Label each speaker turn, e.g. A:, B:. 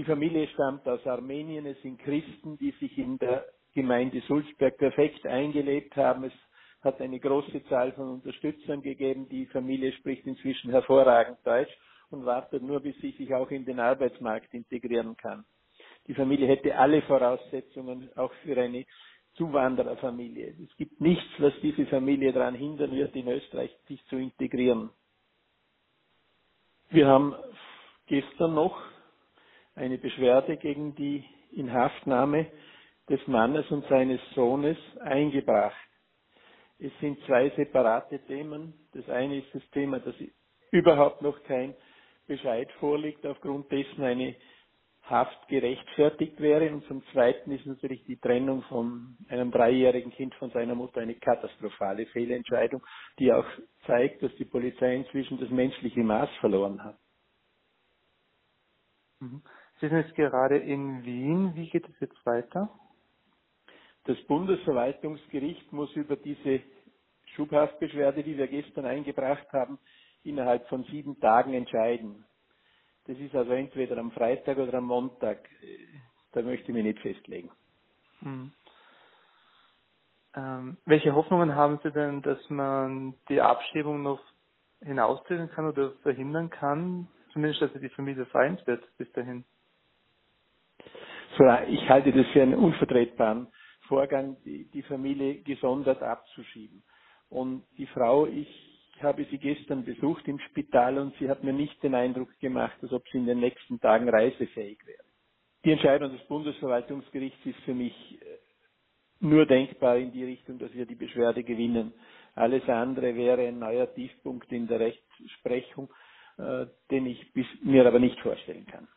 A: Die Familie stammt aus Armenien, es sind Christen, die sich in der Gemeinde Sulzberg perfekt eingelebt haben. Es hat eine große Zahl von Unterstützern gegeben. Die Familie spricht inzwischen hervorragend Deutsch und wartet nur, bis sie sich auch in den Arbeitsmarkt integrieren kann. Die Familie hätte alle Voraussetzungen auch für eine Zuwandererfamilie. Es gibt nichts, was diese Familie daran hindern wird, in Österreich sich zu integrieren. Wir haben gestern noch eine Beschwerde gegen die Inhaftnahme des Mannes und seines Sohnes eingebracht. Es sind zwei separate Themen. Das eine ist das Thema, dass überhaupt noch kein Bescheid vorliegt, aufgrund dessen eine Haft gerechtfertigt wäre. Und zum Zweiten ist natürlich die Trennung von einem dreijährigen Kind von seiner Mutter eine katastrophale Fehlentscheidung, die auch zeigt, dass die Polizei inzwischen das menschliche Maß verloren hat.
B: Mhm. Sie sind jetzt gerade in Wien. Wie geht es jetzt weiter?
A: Das Bundesverwaltungsgericht muss über diese Schubhaftbeschwerde, die wir gestern eingebracht haben, innerhalb von sieben Tagen entscheiden. Das ist also entweder am Freitag oder am Montag. Da möchte ich mich nicht festlegen.
B: Hm. Ähm, welche Hoffnungen haben Sie denn, dass man die Abschiebung noch hinauszögern kann oder verhindern kann? Zumindest, dass die Familie vereint wird bis dahin.
A: So, ich halte das für einen unvertretbaren Vorgang, die, die Familie gesondert abzuschieben. Und die Frau, ich habe sie gestern besucht im Spital und sie hat mir nicht den Eindruck gemacht, als ob sie in den nächsten Tagen reisefähig wäre. Die Entscheidung des Bundesverwaltungsgerichts ist für mich äh, nur denkbar in die Richtung, dass wir die Beschwerde gewinnen. Alles andere wäre ein neuer Tiefpunkt in der Rechtsprechung, äh, den ich mir aber nicht vorstellen kann.